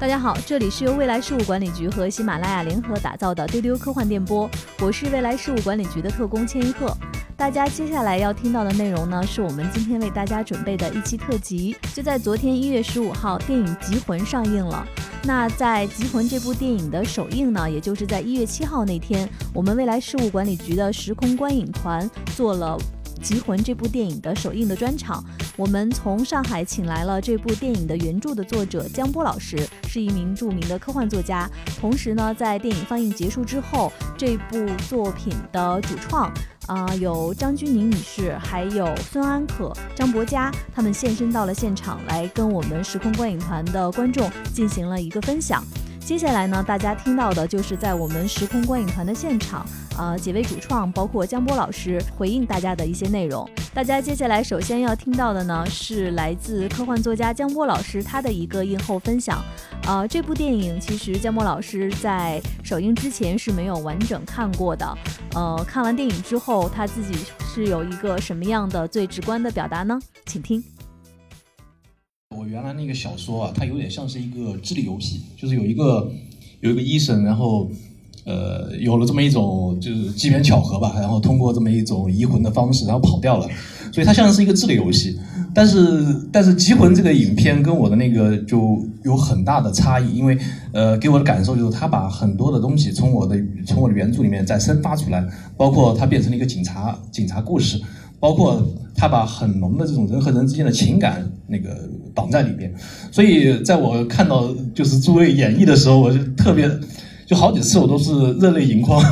大家好，这里是由未来事务管理局和喜马拉雅联合打造的丢丢科幻电波，我是未来事务管理局的特工千一鹤。大家接下来要听到的内容呢，是我们今天为大家准备的一期特辑。就在昨天一月十五号，电影《极魂》上映了。那在《极魂》这部电影的首映呢，也就是在一月七号那天，我们未来事务管理局的时空观影团做了。《极魂》这部电影的首映的专场，我们从上海请来了这部电影的原著的作者江波老师，是一名著名的科幻作家。同时呢，在电影放映结束之后，这部作品的主创啊，有张钧甯女士，还有孙安可、张博嘉，他们现身到了现场，来跟我们时空观影团的观众进行了一个分享。接下来呢，大家听到的就是在我们时空观影团的现场，呃，几位主创，包括江波老师回应大家的一些内容。大家接下来首先要听到的呢，是来自科幻作家江波老师他的一个映后分享。呃，这部电影其实江波老师在首映之前是没有完整看过的。呃，看完电影之后，他自己是有一个什么样的最直观的表达呢？请听。我原来那个小说啊，它有点像是一个智力游戏，就是有一个有一个医生，然后呃有了这么一种就是机缘巧合吧，然后通过这么一种移魂的方式，然后跑掉了，所以它像是一个智力游戏。但是但是《极魂》这个影片跟我的那个就有很大的差异，因为呃给我的感受就是他把很多的东西从我的从我的原著里面再生发出来，包括它变成了一个警察警察故事。包括他把很浓的这种人和人之间的情感那个绑在里边，所以在我看到就是诸位演绎的时候，我就特别，就好几次我都是热泪盈眶，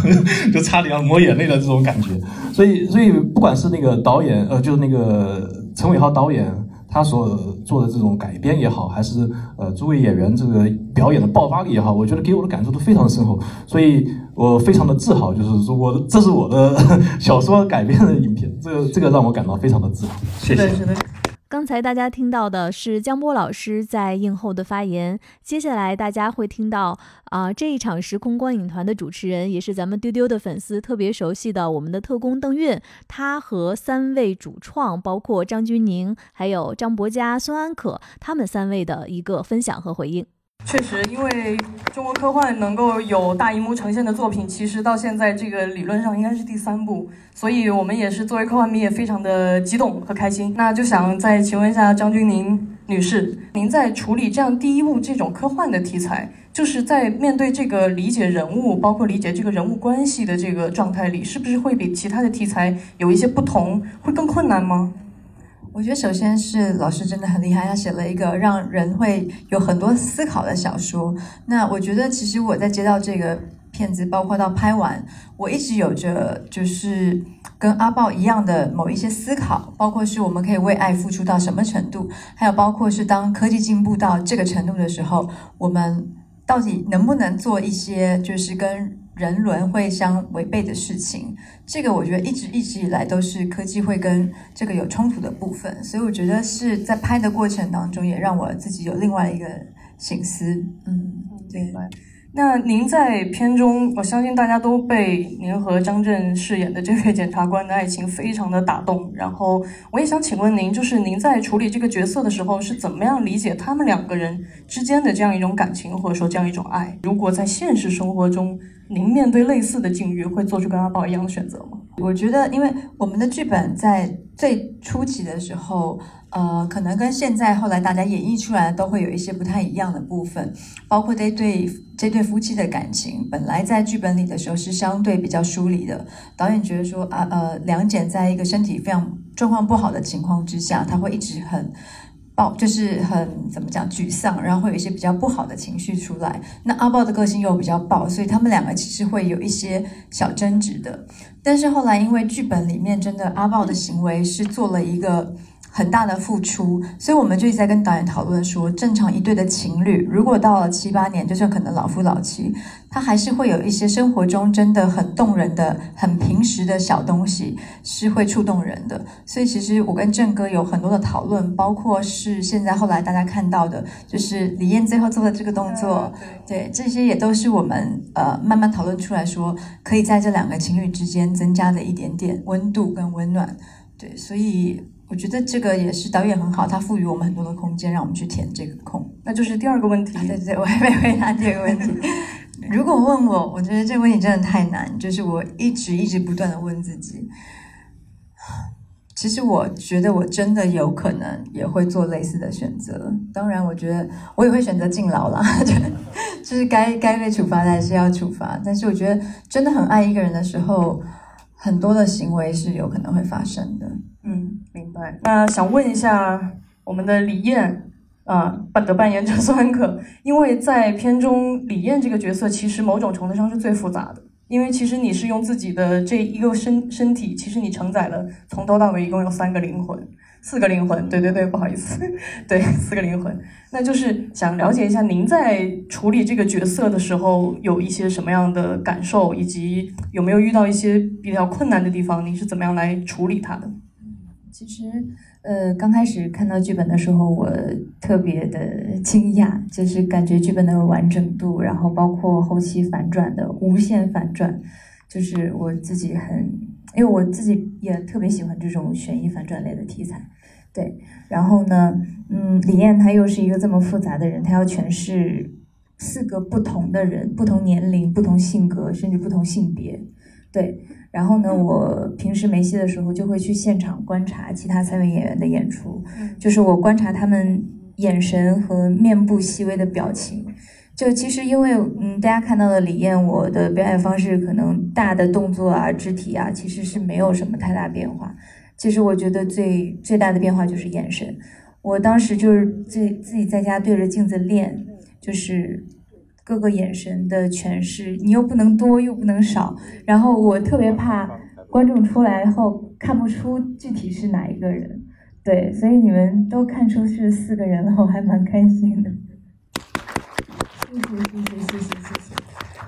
就差点要抹眼泪的这种感觉。所以，所以不管是那个导演，呃，就是那个陈伟豪导演。他所做的这种改编也好，还是呃诸位演员这个表演的爆发力也好，我觉得给我的感受都非常的深厚，所以我非常的自豪，就是说我这是我的 小说改编的影片，这个这个让我感到非常的自豪。谢谢。刚才大家听到的是江波老师在映后的发言，接下来大家会听到啊这一场时空观影团的主持人，也是咱们丢丢的粉丝特别熟悉的我们的特工邓运，他和三位主创，包括张钧甯、还有张博嘉、孙安可，他们三位的一个分享和回应。确实，因为中国科幻能够有大荧幕呈现的作品，其实到现在这个理论上应该是第三部，所以我们也是作为科幻迷也非常的激动和开心。那就想再请问一下张钧甯女士，您在处理这样第一部这种科幻的题材，就是在面对这个理解人物，包括理解这个人物关系的这个状态里，是不是会比其他的题材有一些不同，会更困难吗？我觉得首先是老师真的很厉害，他写了一个让人会有很多思考的小说。那我觉得其实我在接到这个片子，包括到拍完，我一直有着就是跟阿豹一样的某一些思考，包括是我们可以为爱付出到什么程度，还有包括是当科技进步到这个程度的时候，我们到底能不能做一些就是跟。人伦会相违背的事情，这个我觉得一直一直以来都是科技会跟这个有冲突的部分，所以我觉得是在拍的过程当中，也让我自己有另外一个醒思。嗯，对。那您在片中，我相信大家都被您和张震饰演的这位检察官的爱情非常的打动。然后我也想请问您，就是您在处理这个角色的时候，是怎么样理解他们两个人之间的这样一种感情，或者说这样一种爱？如果在现实生活中，您面对类似的境遇，会做出跟阿宝一样的选择吗？我觉得，因为我们的剧本在最初期的时候，呃，可能跟现在后来大家演绎出来都会有一些不太一样的部分，包括这对这对夫妻的感情，本来在剧本里的时候是相对比较疏离的。导演觉得说，啊呃，梁简在一个身体非常状况不好的情况之下，他会一直很。暴就是很怎么讲沮丧，然后会有一些比较不好的情绪出来。那阿豹的个性又比较暴，所以他们两个其实会有一些小争执的。但是后来因为剧本里面真的阿豹的行为是做了一个。很大的付出，所以我们就一直在跟导演讨论说，正常一对的情侣，如果到了七八年，就算可能老夫老妻，他还是会有一些生活中真的很动人的、很平时的小东西，是会触动人的。所以其实我跟郑哥有很多的讨论，包括是现在后来大家看到的，就是李艳最后做的这个动作，对，这些也都是我们呃慢慢讨论出来说，可以在这两个情侣之间增加的一点点温度跟温暖。对，所以。我觉得这个也是导演很好，他赋予我们很多的空间，让我们去填这个空。那就是第二个问题。对对对，我还没回答第二个问题。如果问我，我觉得这个问题真的太难，就是我一直一直不断的问自己。其实我觉得我真的有可能也会做类似的选择。当然，我觉得我也会选择进牢啦，就是该该被处罚的还是要处罚。但是我觉得真的很爱一个人的时候，很多的行为是有可能会发生的。嗯，明白。那想问一下我们的李艳啊，扮的扮演者苏安可，因为在片中李艳这个角色其实某种程度上是最复杂的。因为其实你是用自己的这一个身身体，其实你承载了从头到尾一共有三个灵魂，四个灵魂，对对对，不好意思，对，四个灵魂。那就是想了解一下，您在处理这个角色的时候有一些什么样的感受，以及有没有遇到一些比较困难的地方，您是怎么样来处理它的？其实。呃，刚开始看到剧本的时候，我特别的惊讶，就是感觉剧本的完整度，然后包括后期反转的无限反转，就是我自己很，因为我自己也特别喜欢这种悬疑反转类的题材，对。然后呢，嗯，李艳她又是一个这么复杂的人，她要诠释四个不同的人，不同年龄、不同性格，甚至不同性别，对。然后呢，我平时没戏的时候就会去现场观察其他三位演员的演出，就是我观察他们眼神和面部细微的表情。就其实因为嗯，大家看到的李艳，我的表演方式可能大的动作啊、肢体啊，其实是没有什么太大变化。其实我觉得最最大的变化就是眼神。我当时就是自自己在家对着镜子练，就是。各个眼神的诠释，你又不能多又不能少，然后我特别怕观众出来后看不出具体是哪一个人，对，所以你们都看出是四个人了，我还蛮开心的。谢谢谢谢谢谢谢谢。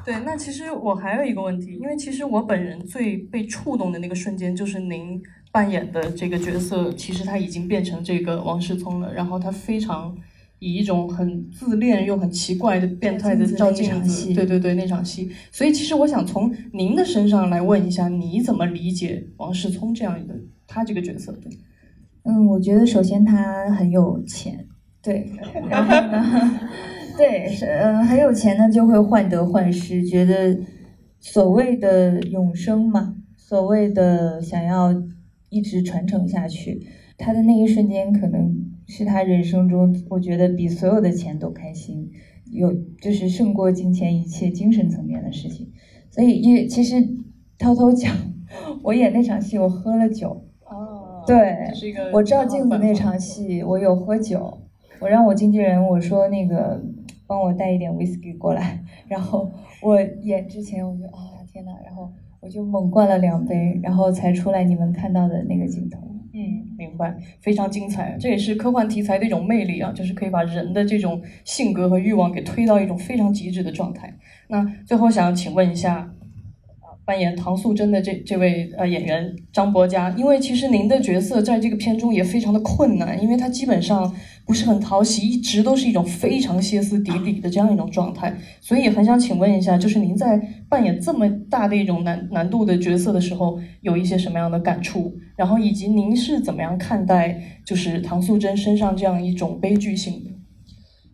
对，那其实我还有一个问题，因为其实我本人最被触动的那个瞬间，就是您扮演的这个角色，其实他已经变成这个王世聪了，然后他非常。以一种很自恋又很奇怪的变态的照镜子，对对对，那场戏。所以其实我想从您的身上来问一下，你怎么理解王世聪这样一个他这个角色？对，嗯，我觉得首先他很有钱，对，然后呢，对，是嗯很有钱呢就会患得患失，觉得所谓的永生嘛，所谓的想要一直传承下去，他的那一瞬间可能。是他人生中，我觉得比所有的钱都开心，有就是胜过金钱一切精神层面的事情。所以，因为其实偷偷讲，我演那场戏，我喝了酒。哦，对，我照镜子那场戏，我有喝酒。我让我经纪人我说那个帮我带一点 whisky 过来，然后我演之前我就啊天呐，然后我就猛灌了两杯，然后才出来你们看到的那个镜头。嗯，明白，非常精彩，这也是科幻题材的一种魅力啊，就是可以把人的这种性格和欲望给推到一种非常极致的状态。那最后想请问一下。扮演唐素贞的这这位呃演员张博嘉，因为其实您的角色在这个片中也非常的困难，因为他基本上不是很讨喜，一直都是一种非常歇斯底里的这样一种状态，所以很想请问一下，就是您在扮演这么大的一种难难度的角色的时候，有一些什么样的感触？然后以及您是怎么样看待就是唐素贞身上这样一种悲剧性的？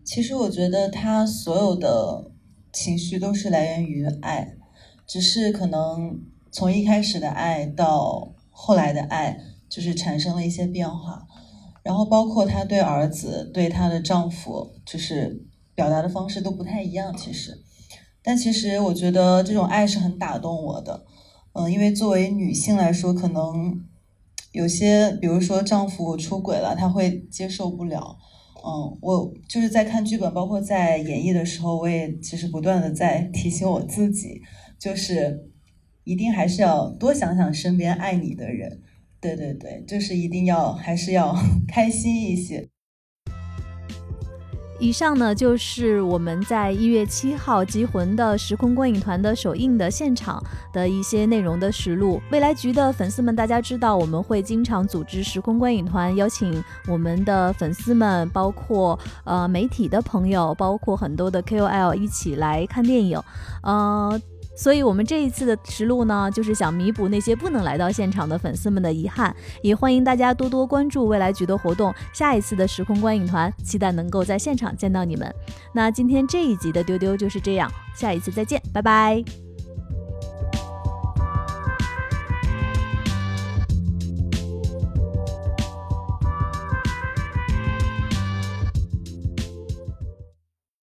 其实我觉得他所有的情绪都是来源于爱。只是可能从一开始的爱到后来的爱，就是产生了一些变化，然后包括她对儿子、对她的丈夫，就是表达的方式都不太一样。其实，但其实我觉得这种爱是很打动我的。嗯，因为作为女性来说，可能有些，比如说丈夫出轨了，她会接受不了。嗯，我就是在看剧本，包括在演绎的时候，我也其实不断的在提醒我自己。就是一定还是要多想想身边爱你的人，对对对，就是一定要还是要 开心一些。以上呢就是我们在一月七号《集魂》的时空观影团的首映的现场的一些内容的实录。未来局的粉丝们，大家知道我们会经常组织时空观影团，邀请我们的粉丝们，包括呃媒体的朋友，包括很多的 KOL 一起来看电影，呃。所以，我们这一次的实录呢，就是想弥补那些不能来到现场的粉丝们的遗憾，也欢迎大家多多关注未来局的活动。下一次的时空观影团，期待能够在现场见到你们。那今天这一集的丢丢就是这样，下一次再见，拜拜。